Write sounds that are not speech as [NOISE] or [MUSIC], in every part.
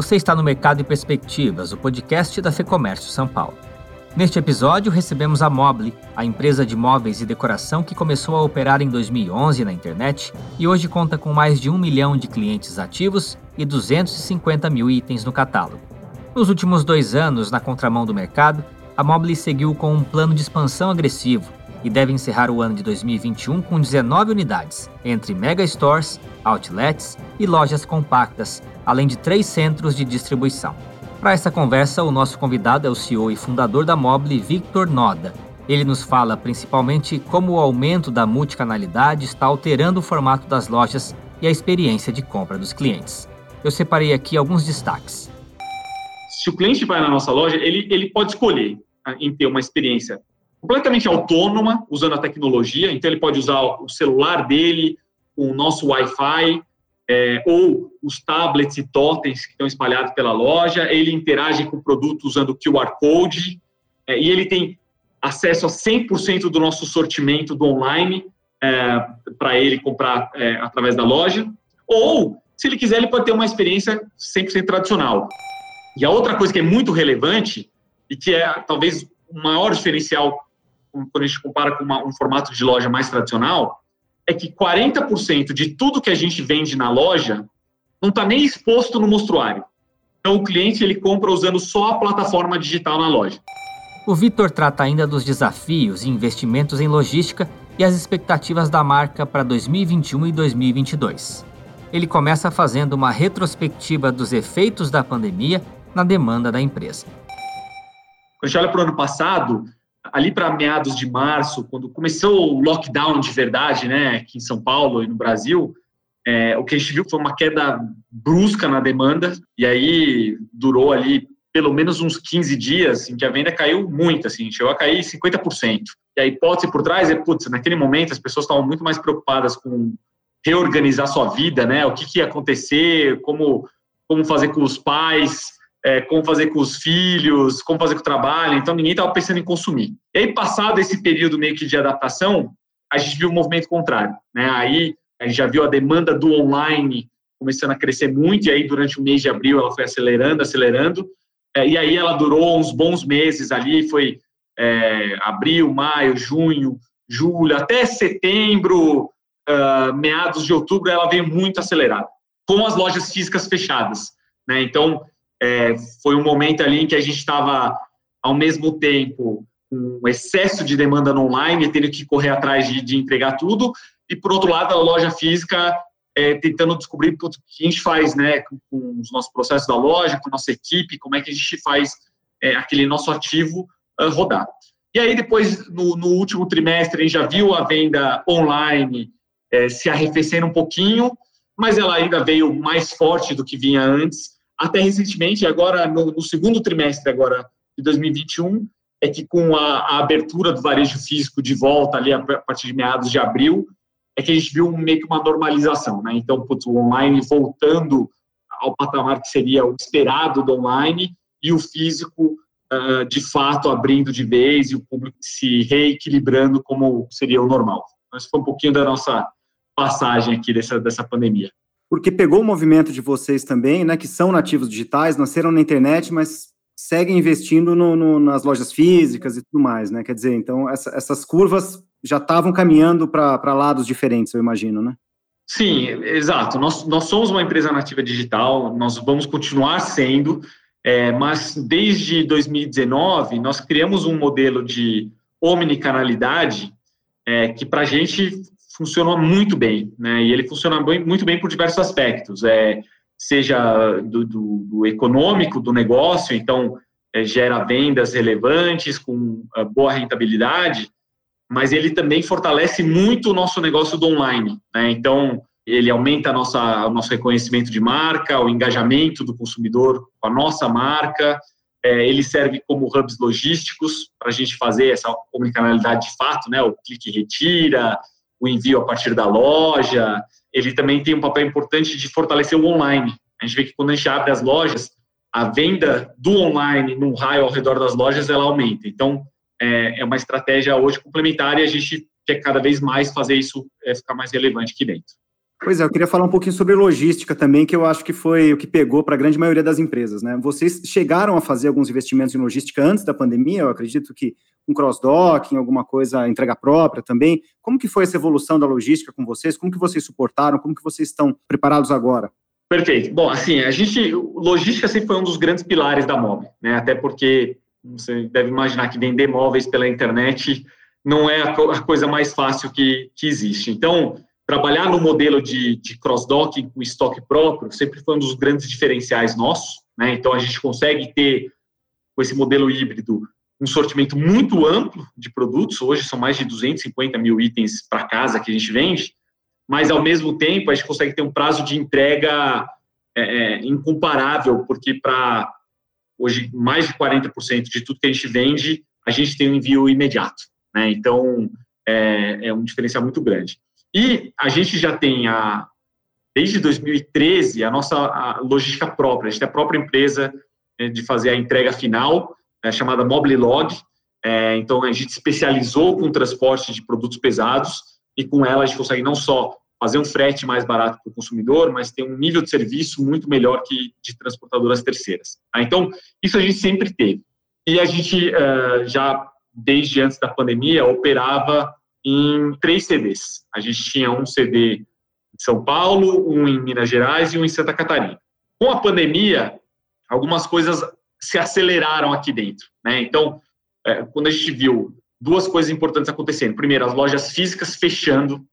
Você está no Mercado e Perspectivas, o podcast da Fecomércio São Paulo. Neste episódio, recebemos a Mobile, a empresa de móveis e decoração que começou a operar em 2011 na internet e hoje conta com mais de um milhão de clientes ativos e 250 mil itens no catálogo. Nos últimos dois anos, na contramão do mercado, a Mobile seguiu com um plano de expansão agressivo e deve encerrar o ano de 2021 com 19 unidades, entre mega stores, outlets e lojas compactas, além de três centros de distribuição. Para essa conversa, o nosso convidado é o CEO e fundador da Mobile, Victor Noda. Ele nos fala principalmente como o aumento da multicanalidade está alterando o formato das lojas e a experiência de compra dos clientes. Eu separei aqui alguns destaques. Se o cliente vai na nossa loja, ele, ele pode escolher ah, em ter uma experiência completamente autônoma, usando a tecnologia. Então, ele pode usar o celular dele, o nosso Wi-Fi, é, ou os tablets e totens que estão espalhados pela loja, ele interage com o produto usando QR Code, é, e ele tem acesso a 100% do nosso sortimento do online é, para ele comprar é, através da loja, ou, se ele quiser, ele pode ter uma experiência 100% tradicional. E a outra coisa que é muito relevante, e que é talvez o maior diferencial quando a gente compara com uma, um formato de loja mais tradicional, é que 40% de tudo que a gente vende na loja não está nem exposto no mostruário. Então, o cliente ele compra usando só a plataforma digital na loja. O Vitor trata ainda dos desafios e investimentos em logística e as expectativas da marca para 2021 e 2022. Ele começa fazendo uma retrospectiva dos efeitos da pandemia na demanda da empresa. Quando a gente olha para o ano passado, ali para meados de março, quando começou o lockdown de verdade, né, aqui em São Paulo e no Brasil, é, o que a gente viu foi uma queda brusca na demanda, e aí durou ali pelo menos uns 15 dias em que a venda caiu muito, assim, chegou a cair 50%. E a hipótese por trás é, putz, naquele momento as pessoas estavam muito mais preocupadas com reorganizar sua vida, né, o que, que ia acontecer, como, como fazer com os pais, é, como fazer com os filhos, como fazer com o trabalho, então ninguém estava pensando em consumir. E aí, passado esse período meio que de adaptação, a gente viu um movimento contrário. Né? Aí a gente já viu a demanda do online começando a crescer muito, e aí durante o mês de abril ela foi acelerando, acelerando, é, e aí ela durou uns bons meses ali, foi é, abril, maio, junho, julho, até setembro, uh, meados de outubro, ela veio muito acelerada, com as lojas físicas fechadas. Né? Então, é, foi um momento ali em que a gente estava, ao mesmo tempo, com excesso de demanda no online, tendo que correr atrás de, de entregar tudo, e, por outro lado, a loja física é, tentando descobrir o que a gente faz né, com, com, os nossos processos da loja, com a nossa equipe, como é que a gente faz é, aquele nosso ativo uh, rodar. E aí, depois, no, no, último trimestre, a gente já viu a venda online é, se arrefecendo um pouquinho, mas ela ainda veio mais forte do que vinha antes, até recentemente, agora no, no, segundo trimestre agora de 2021, é que com a, a, abertura do varejo físico de volta ali a partir de meados de abril, é que a gente viu meio que uma normalização, né? Então, putz, o online voltando ao patamar que seria o esperado do online e o físico uh, de fato abrindo de vez e o público se reequilibrando como seria o normal. Esse foi um pouquinho da nossa passagem aqui dessa, dessa pandemia porque pegou o movimento de vocês também, né, que são nativos digitais, nasceram na internet, mas seguem investindo no, no, nas lojas físicas e tudo mais, né? Quer dizer, então essa, essas curvas já estavam caminhando para lados diferentes, eu imagino, né? Sim, exato. Nós, nós somos uma empresa nativa digital, nós vamos continuar sendo, é, mas desde 2019 nós criamos um modelo de omnicanalidade é, que para a gente funcionou muito bem, né? E ele funciona bem, muito bem por diversos aspectos, é, seja do, do, do econômico do negócio, então é, gera vendas relevantes com uh, boa rentabilidade, mas ele também fortalece muito o nosso negócio do online, né? Então ele aumenta nossa, o nosso reconhecimento de marca, o engajamento do consumidor com a nossa marca. É, ele serve como hubs logísticos para a gente fazer essa omnicanalidade de fato, né? O clique retira, o envio a partir da loja. Ele também tem um papel importante de fortalecer o online. A gente vê que quando a gente abre as lojas, a venda do online num raio ao redor das lojas ela aumenta. Então, é, é uma estratégia hoje complementar e a gente quer cada vez mais fazer isso é, ficar mais relevante aqui dentro. Pois é, eu queria falar um pouquinho sobre logística também, que eu acho que foi o que pegou para a grande maioria das empresas, né? Vocês chegaram a fazer alguns investimentos em logística antes da pandemia, eu acredito que um cross-docking, alguma coisa, entrega própria também. Como que foi essa evolução da logística com vocês? Como que vocês suportaram? Como que vocês estão preparados agora? Perfeito. Bom, assim, a gente, logística sempre foi um dos grandes pilares da MOB, né? Até porque você deve imaginar que vender móveis pela internet não é a coisa mais fácil que, que existe. Então, trabalhar no modelo de, de cross-docking com estoque próprio sempre foi um dos grandes diferenciais nossos. Né? Então, a gente consegue ter, com esse modelo híbrido, um sortimento muito amplo de produtos. Hoje são mais de 250 mil itens para casa que a gente vende, mas, ao mesmo tempo, a gente consegue ter um prazo de entrega é, é incomparável, porque para hoje mais de 40% de tudo que a gente vende, a gente tem um envio imediato. Né? Então, é, é um diferencial muito grande. E a gente já tem, a, desde 2013, a nossa logística própria. A gente tem a própria empresa é, de fazer a entrega final, é, chamada Moblilog. É, então, a gente especializou com transporte de produtos pesados e com ela a gente consegue não só fazer um frete mais barato para o consumidor, mas ter um nível de serviço muito melhor que de transportadoras terceiras. Tá? Então, isso a gente sempre teve. E a gente uh, já, desde antes da pandemia, operava em três CDs. A gente tinha um CD em São Paulo, um em Minas Gerais e um em Santa Catarina. Com a pandemia, algumas coisas se aceleraram aqui dentro. Né? Então, é, quando a gente viu duas coisas importantes acontecendo. Primeiro, as lojas físicas fechando.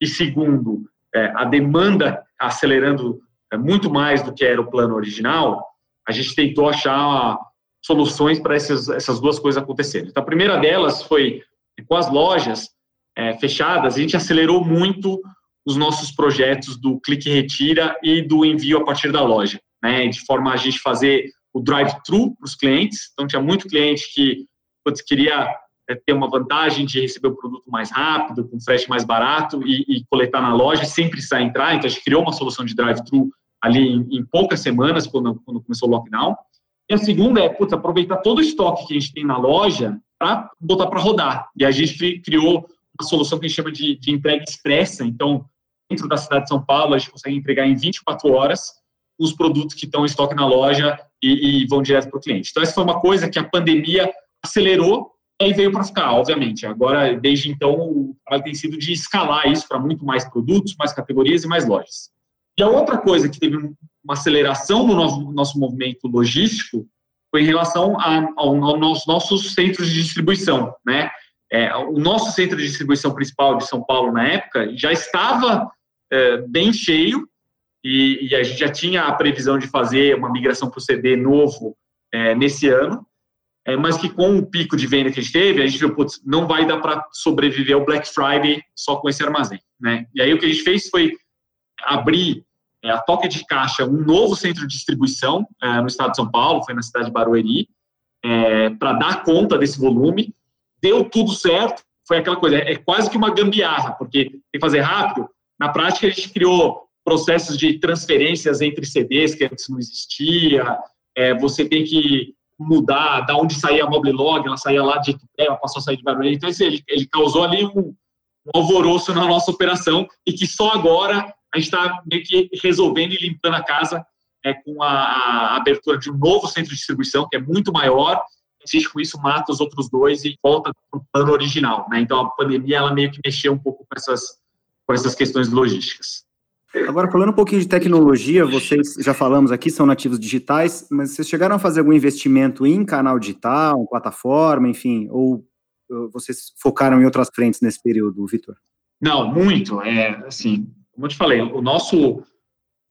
E segundo, é, a demanda acelerando é, muito mais do que era o plano original. A gente tentou achar soluções para essas, essas duas coisas acontecerem. Então, a primeira delas foi com as lojas é, fechadas, a gente acelerou muito os nossos projetos do clique retira e do envio a partir da loja, né? De forma a gente fazer o drive-thru para os clientes. Então tinha muito cliente que putz, queria é, ter uma vantagem de receber o produto mais rápido, com frete mais barato e, e coletar na loja sem precisar entrar. Então a gente criou uma solução de drive-thru ali em, em, poucas semanas quando, quando começou o lockdown. E a segunda é putz, aproveitar todo o estoque que a gente tem na loja para botar para rodar. E a gente criou uma solução que a gente chama de, de entrega expressa. Então, dentro da cidade de São Paulo, a gente consegue entregar em 24 horas os produtos que estão em estoque na loja e, e vão direto para o cliente. Então, essa foi uma coisa que a pandemia acelerou e veio para ficar, obviamente. Agora, desde então, o trabalho tem sido de escalar isso para muito mais produtos, mais categorias e mais lojas. E a outra coisa que teve uma aceleração no nosso, nosso movimento logístico foi em relação aos nossos centros de distribuição, né? É, o nosso centro de distribuição principal de São Paulo, na época, já estava é, bem cheio e, e, a gente já tinha a previsão de fazer uma migração para o CD novo é, nesse ano, é, mas que com o pico de venda que a gente teve, a gente viu, putz, não vai dar para sobreviver ao Black Friday só com esse armazém. Né? E aí o que a gente fez foi abrir é, a toca de caixa um novo centro de distribuição é, no estado de São Paulo, foi na cidade de Barueri, para dar conta desse volume deu tudo certo, foi aquela coisa, é quase que uma gambiarra, porque tem que fazer rápido. Na prática, a gente criou processos de transferências entre CDs que antes não existia, é, você tem que mudar da onde saía a Moblilog, ela saía lá de Itupé, ela passou a sair de Barueri, então ele, ele causou ali um, um alvoroço na nossa operação e que só agora a gente está meio que resolvendo e limpando a casa é, com a, a, abertura de um novo centro de distribuição, que é muito maior, insiste com isso, mata os outros dois e volta para o plano original. Né? Então, a pandemia ela meio que mexeu um pouco com essas, com essas questões logísticas. Agora, falando um pouquinho de tecnologia, vocês já falamos aqui, são nativos digitais, mas vocês chegaram a fazer algum investimento em canal digital, plataforma, enfim, ou vocês focaram em outras frentes nesse período, Vitor? Não, muito. É, assim, como eu te falei, o nosso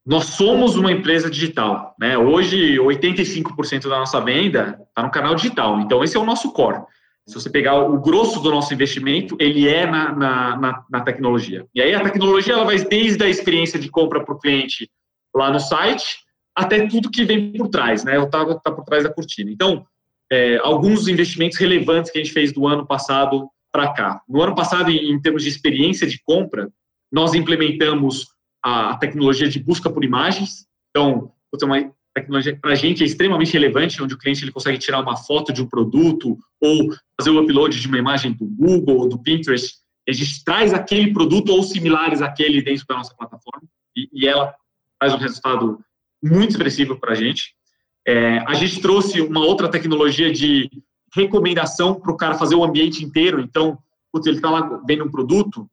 nós somos uma empresa digital. Né? Hoje, 85% da nossa venda está no canal digital. Então, esse é o nosso core. Se você pegar o grosso do nosso investimento, ele é na, na, na, na tecnologia. E aí, a tecnologia ela vai desde a experiência de compra para o cliente lá no site, até tudo que vem por trás, né? Está tá por trás da cortina. Então, é, alguns investimentos relevantes que a gente fez do ano passado para cá. No ano passado, em, em termos de experiência de compra, nós implementamos a tecnologia de busca por imagens. Então, uma tecnologia para a gente é extremamente relevante, onde o cliente ele consegue tirar uma foto de um produto ou fazer o upload de uma imagem do Google ou do Pinterest. A gente traz aquele produto ou similares àquele dentro da nossa plataforma. e, e ela faz um resultado muito expressivo para a gente. É, a gente trouxe uma outra tecnologia de recomendação para o cara fazer o ambiente inteiro. Então, putz, ele está lá vendo um produto,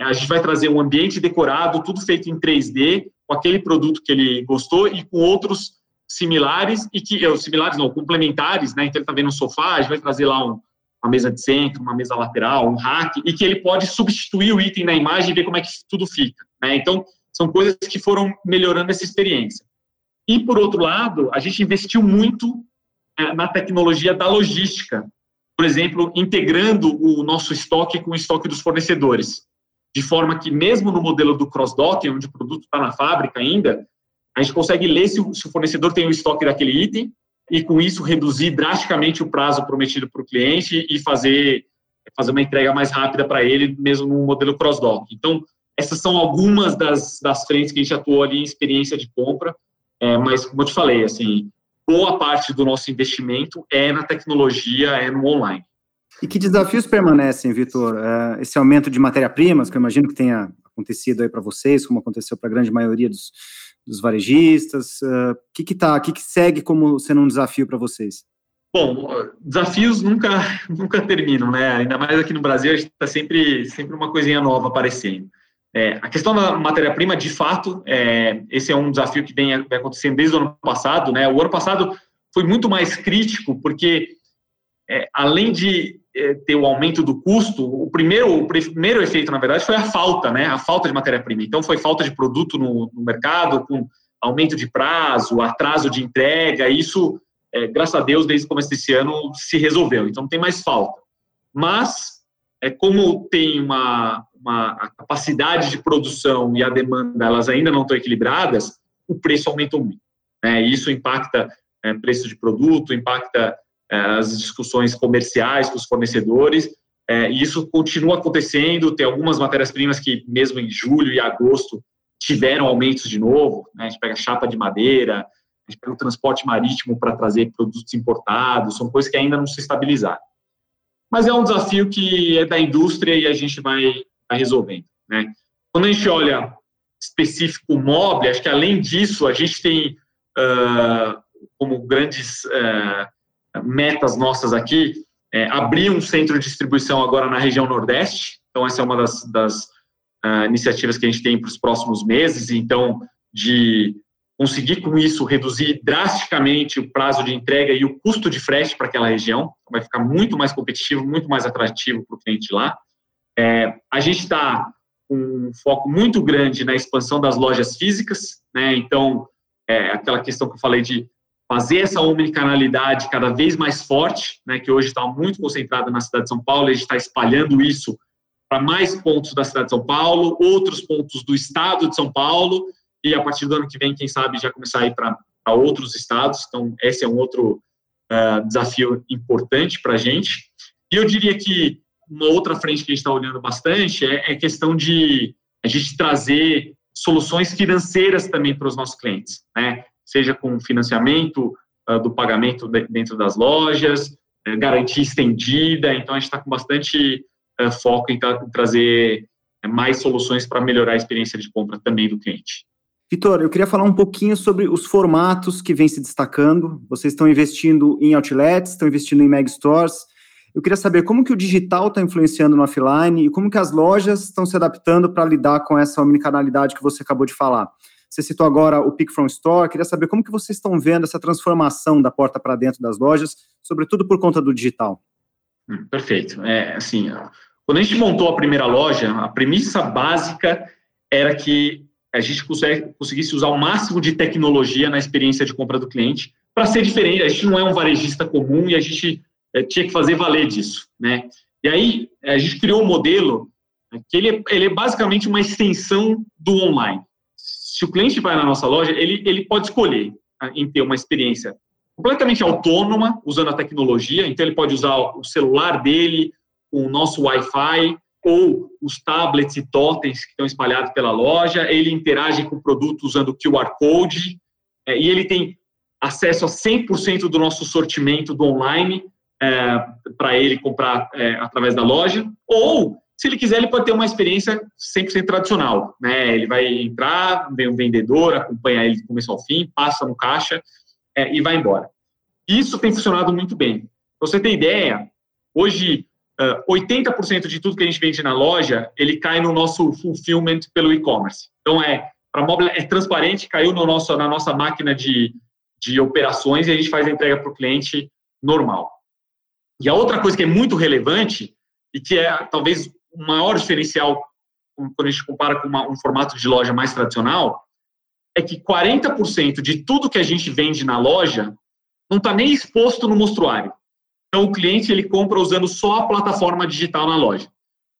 a gente vai trazer um ambiente decorado, tudo feito em 3D, com aquele produto que ele gostou e com outros similares e que, similares não, complementares, né? Então ele está vendo um sofá, a gente vai trazer lá um, uma mesa de centro, uma mesa lateral, um rack, e que ele pode substituir o item na imagem e ver como é que tudo fica. Né? Então, são coisas que foram melhorando essa experiência. E, por outro lado, a gente investiu muito é, na tecnologia da logística, por exemplo, integrando o nosso estoque com o estoque dos fornecedores, de forma que, mesmo no modelo do cross-docking, onde o produto está na fábrica ainda, a gente consegue ler se o, se o fornecedor tem o estoque daquele item e, com isso, reduzir drasticamente o prazo prometido para o cliente e fazer, fazer uma entrega mais rápida para ele, mesmo no modelo cross-dock. Então, essas são algumas das, das frentes que a gente atuou ali em experiência de compra, é, mas, como eu te falei, assim, boa parte do nosso investimento é na tecnologia, é no online. E que desafios permanecem, Vitor? É, esse aumento de matéria-primas, que eu imagino que tenha acontecido aí para vocês, como aconteceu para a grande maioria dos, dos varejistas? O uh, que que tá, que que segue como sendo um desafio para vocês? Bom, desafios nunca [LAUGHS] nunca terminam, né? Ainda mais aqui no Brasil, a gente está sempre sempre uma coisinha nova aparecendo. É, a questão da matéria-prima, de fato, é, esse é um desafio que vem, vem acontecendo desde o ano passado, né? O ano passado foi muito mais crítico porque é, além de é, ter o aumento do custo, o primeiro, o primeiro efeito, na verdade, foi a falta, né? A falta de matéria-prima. Então, foi falta de produto no, no, mercado, com aumento de prazo, atraso de entrega. Isso, é, graças a Deus, desde o começo desse ano, se resolveu. Então, não tem mais falta. Mas, é, como tem uma, uma capacidade de produção e a demanda, elas ainda não estão equilibradas, o preço aumentou muito. Né? Isso impacta é, preço de produto, impacta as discussões comerciais com os fornecedores, é, e isso continua acontecendo. Tem algumas matérias-primas que, mesmo em julho e agosto, tiveram aumentos de novo. Né? A gente pega chapa de madeira, a gente pega o transporte marítimo para trazer produtos importados, são coisas que ainda não se estabilizaram. Mas é um desafio que é da indústria e a gente vai, vai resolvendo. Né? Quando a gente olha específico mobile, acho que além disso, a gente tem uh, como grandes uh, metas nossas aqui, é, abrir um centro de distribuição agora na região Nordeste. Então, essa é uma das, das uh, iniciativas que a gente tem para os próximos meses. Então, de conseguir com isso reduzir drasticamente o prazo de entrega e o custo de frete para aquela região. Vai ficar muito mais competitivo, muito mais atrativo para o cliente lá. É, a gente está com um foco muito grande na expansão das lojas físicas, né? Então, é, aquela questão que eu falei de fazer essa omnicanalidade cada vez mais forte, né, que hoje está muito concentrada na cidade de São Paulo, a gente está espalhando isso para mais pontos da cidade de São Paulo, outros pontos do estado de São Paulo, e a partir do ano que vem, quem sabe, já começar a ir para outros estados. Então, esse é um outro uh, desafio importante para a gente. E eu diria que uma outra frente que a gente está olhando bastante é, é questão de a gente trazer soluções financeiras também para os nossos clientes, né? Seja com financiamento uh, do pagamento de, dentro das lojas, uh, garantia estendida. Então, a gente está com bastante uh, foco em, tra em trazer eh, mais soluções para melhorar a experiência de compra também do cliente. Vitor, eu queria falar um pouquinho sobre os formatos que vêm se destacando. Vocês estão investindo em outlets, estão investindo em meg stores. Eu queria saber como que o digital está influenciando no offline e como que as lojas estão se adaptando para lidar com essa omnicanalidade que você acabou de falar. Você citou agora o Pick from Store. Queria saber como que vocês estão vendo essa transformação da porta para dentro das lojas, sobretudo por conta do digital. Hum, perfeito. É, assim, quando a gente montou a primeira loja, a premissa básica era que a gente conseguisse usar o máximo de tecnologia na experiência de compra do cliente para ser diferente. A gente não é um varejista comum e a gente é, tinha que fazer valer disso, né? E aí a gente criou um modelo que ele, é, ele é basicamente uma extensão do online se o cliente vai na nossa loja, ele, ele pode escolher ah, em ter uma experiência completamente autônoma, usando a tecnologia. Então, ele pode usar o celular dele, o nosso Wi-Fi, ou os tablets e totens que estão espalhados pela loja. Ele interage com o produto usando o QR Code. É, e ele tem acesso a 100% do nosso sortimento do online é, para ele comprar é, através da loja. Ou Se ele quiser, ele pode ter uma experiência 100% tradicional, né? Ele vai entrar, vem um vendedor, acompanha ele do começo ao fim, passa no caixa é, e vai embora. Isso tem funcionado muito bem. Você ter ideia, hoje uh, 80% de tudo que a gente vende na loja, ele cai no nosso fulfillment pelo e-commerce. Então é para móvel é transparente, caiu no nosso na nossa máquina de, de operações e a gente faz a entrega para o cliente normal. E a outra coisa que é muito relevante e que é talvez o maior diferencial quando a gente compara com uma, um formato de loja mais tradicional, é que 40% de tudo que a gente vende na loja não está nem exposto no mostruário. Então, o cliente ele compra usando só a plataforma digital na loja.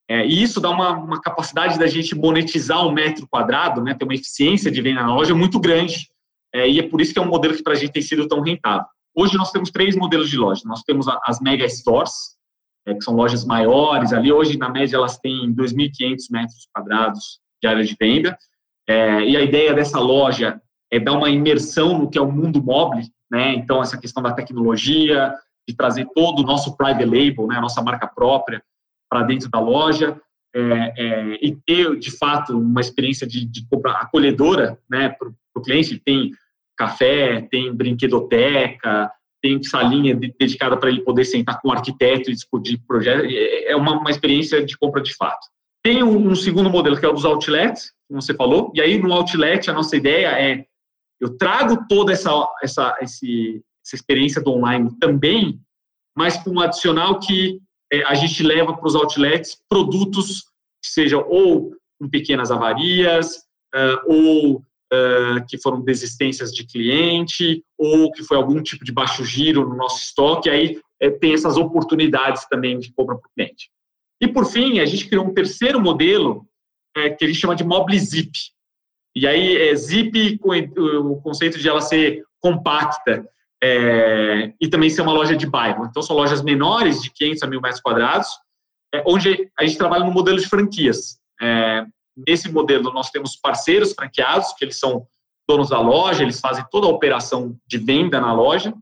É, e isso dá uma, uma, capacidade da gente monetizar um metro quadrado, né, ter uma eficiência de venda na loja muito grande. É, e é por isso que é um modelo que para a gente tem sido tão rentável. Hoje nós temos três modelos de loja. Nós temos as mega stores, é, que são lojas maiores ali. Hoje, na média, elas têm 2.500 metros quadrados de área de venda. É, e a ideia dessa loja é dar uma imersão no que é o mundo móvel, né? Então, essa questão da tecnologia, de trazer todo o nosso private label, né, a nossa marca própria, para dentro da loja. É, é, e ter, de fato, uma experiência de, de acolhedora né, para o cliente. Tem café, tem brinquedoteca, tem salinha dedicada para ele poder sentar com o arquiteto e discutir projeto. É, é uma, uma experiência de compra de fato. Tem um, um, segundo modelo que é o dos outlets, como você falou. E aí no outlet a nossa ideia é eu trago toda essa essa esse, essa experiência do online também, mas com um adicional que é, a gente leva para os outlets produtos que sejam ou com pequenas avarias uh, ou uh, que foram desistências de cliente ou que foi algum tipo de baixo giro no nosso estoque, aí é, tem essas oportunidades também de compra para o cliente. E, por fim, a gente criou um terceiro modelo é, que a gente chama de Mobile Zip. E aí, é Zip com o conceito de ela ser compacta é, e também ser uma loja de bairro. Então, são lojas menores, de 500 a 1.000 metros quadrados, onde a gente trabalha no modelo de franquias. Nesse modelo, nós temos parceiros franqueados, que eles são donos da loja, eles fazem toda a operação de venda na loja,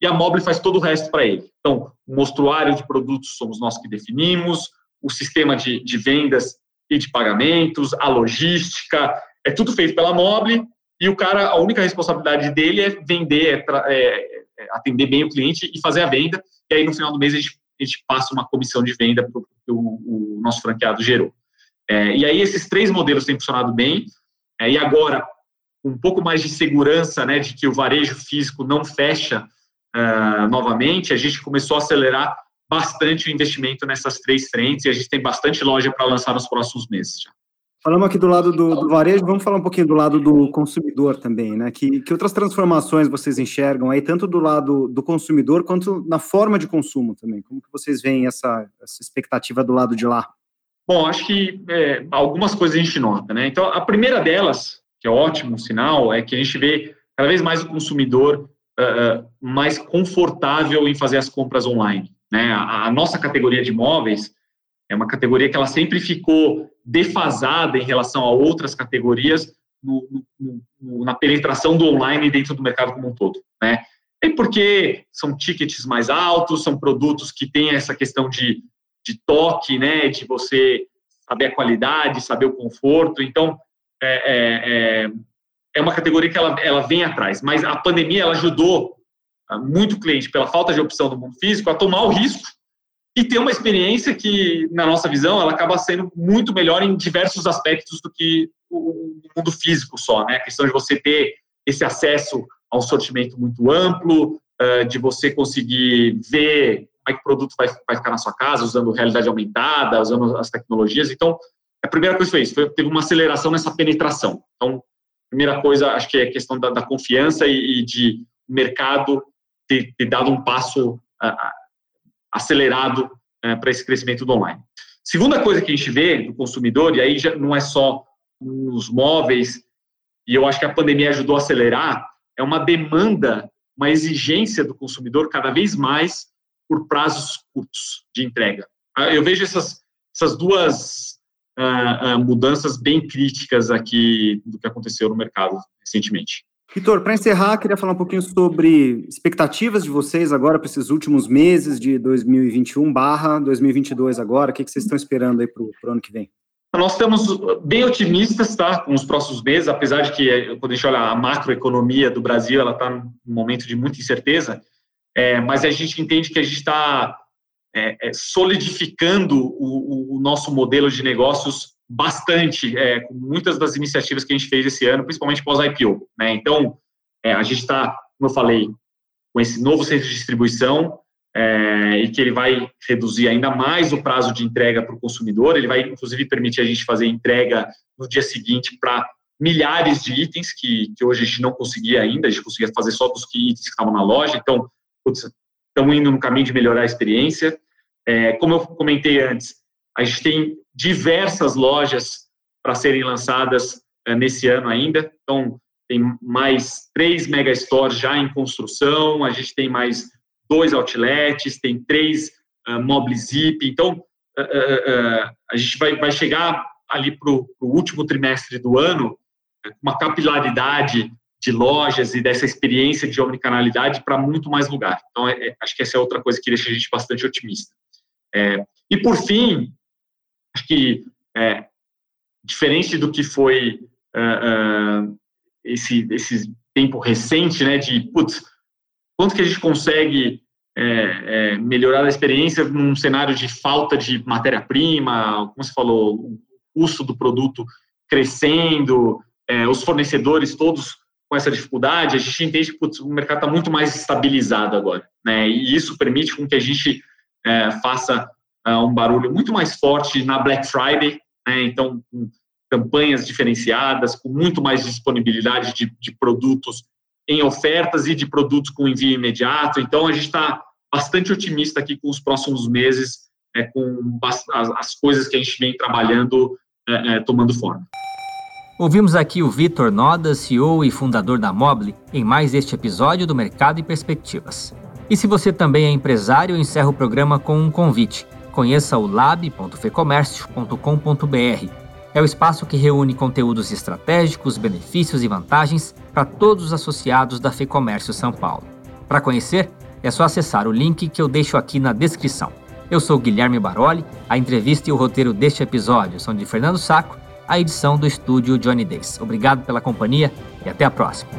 e a Mobile faz todo o resto para ele. Então, o mostruário de produtos somos nós que definimos, o sistema de, de vendas e de pagamentos, a logística, é tudo feito pela Mobile, e o cara, a única responsabilidade dele é vender, é, é, é atender bem o cliente e fazer a venda, e aí no final do mês a gente, a gente passa uma comissão de venda para o nosso franqueado gerou. É, e aí esses três modelos têm funcionado bem, é, e agora, um pouco mais de segurança, né, de que o varejo físico não fecha uh, novamente, a gente começou a acelerar bastante o investimento nessas três frentes, e a gente tem bastante loja para lançar nos próximos meses já. Falamos aqui do lado do, do, varejo, vamos falar um pouquinho do lado do consumidor também, né? Que, que outras transformações vocês enxergam aí, tanto do lado do consumidor quanto na forma de consumo também? Como que vocês veem essa, essa expectativa do lado de lá? Bom, acho que é, algumas coisas a gente nota, né? Então, a primeira delas, que é ótimo sinal, é que a gente vê cada vez mais o consumidor uh, mais confortável em fazer as compras online. Né? A, a, nossa categoria de imóveis é uma categoria que ela sempre ficou defasada em relação a outras categorias no, no, no, na penetração do online dentro do mercado como um todo, né? E porque são tickets mais altos, são produtos que têm essa questão de de toque, né, de você saber a qualidade, saber o conforto. Então, é, é, é, é uma categoria que ela, ela vem atrás. Mas a pandemia ela ajudou ah, muito cliente, pela falta de opção do mundo físico, a tomar o risco e ter uma experiência que, na nossa visão, ela acaba sendo muito melhor em diversos aspectos do que o mundo físico só, né? A questão de você ter esse acesso a um sortimento muito amplo, ah, de você conseguir ver como é que o produto vai, vai ficar na sua casa, usando realidade aumentada, usando as tecnologias. Então, a primeira coisa foi isso, foi, teve uma aceleração nessa penetração. Então, primeira coisa, acho que é a questão da, da confiança e, e, de mercado ter, ter, dado um passo acelerado uh, para esse crescimento do online. Segunda coisa que a gente vê do consumidor, e aí já não é só nos móveis, e eu acho que a pandemia ajudou a acelerar, é uma demanda, uma exigência do consumidor cada vez mais por prazos curtos de entrega. Ah, eu vejo essas, essas duas uh, uh, mudanças bem críticas aqui do que aconteceu no mercado recentemente. Vitor, para encerrar, queria falar um pouquinho sobre expectativas de vocês agora para esses últimos meses de 2021 barra 2022 agora. O que, que vocês estão esperando aí para o ano que vem? Nós estamos bem otimistas tá, com os próximos meses, apesar de que, quando a gente olha a macroeconomia do Brasil, ela está num momento de muita incerteza, é, mas a gente entende que a gente está é, é, solidificando o, o, nosso modelo de negócios bastante, é, com muitas das iniciativas que a gente fez esse ano, principalmente pós-IPO. Né? Então, é, a gente está, como eu falei, com esse novo centro de distribuição, é, e que ele vai reduzir ainda mais o prazo de entrega para o consumidor. Ele vai, inclusive, permitir a gente fazer entrega no dia seguinte para milhares de itens que, que hoje a gente não conseguia ainda, a gente conseguia fazer só dos itens que estavam na loja. Então, putz, estamos indo no caminho de melhorar a experiência. É, como eu comentei antes, a gente tem diversas lojas para serem lançadas é, nesse ano ainda. Então, tem mais três mega stores já em construção, a gente tem mais dois outlets, tem três uh, mobile zip. Então, uh, uh, a gente vai, vai chegar ali para o último trimestre do ano uma capilaridade de lojas e dessa experiência de omnicanalidade para muito mais lugar. Então, é, é, acho que essa é outra coisa que deixa a gente bastante otimista. É, e, por fim, acho que, é, diferente do que foi esse, esse tempo recente, né, de, putz, quanto que a gente consegue melhorar a experiência num cenário de falta de matéria-prima, como você falou, o custo do produto crescendo, os fornecedores todos com essa dificuldade, a gente entende que putz, o mercado está muito mais estabilizado agora, né? E isso permite com que a gente é, faça é, um barulho muito mais forte na Black Friday, né? Então, com campanhas diferenciadas, com muito mais disponibilidade de, de produtos em ofertas e de produtos com envio imediato. Então, a gente está bastante otimista aqui com os próximos meses, é, com as, as, coisas que a gente vem trabalhando é, é, tomando forma. Ouvimos aqui o Vitor Noda, CEO e fundador da Mobile, em mais este episódio do Mercado e Perspectivas. E se você também é empresário, encerro o programa com um convite. Conheça o lab.fecomércio.com.br é o espaço que reúne conteúdos estratégicos, benefícios e vantagens para todos os associados da FEComércio São Paulo. Para conhecer, é só acessar o link que eu deixo aqui na descrição. Eu sou Guilherme Baroli, a entrevista e o roteiro deste episódio são de Fernando Saco, a edição do estúdio Johnny Days. Obrigado pela companhia e até a próxima.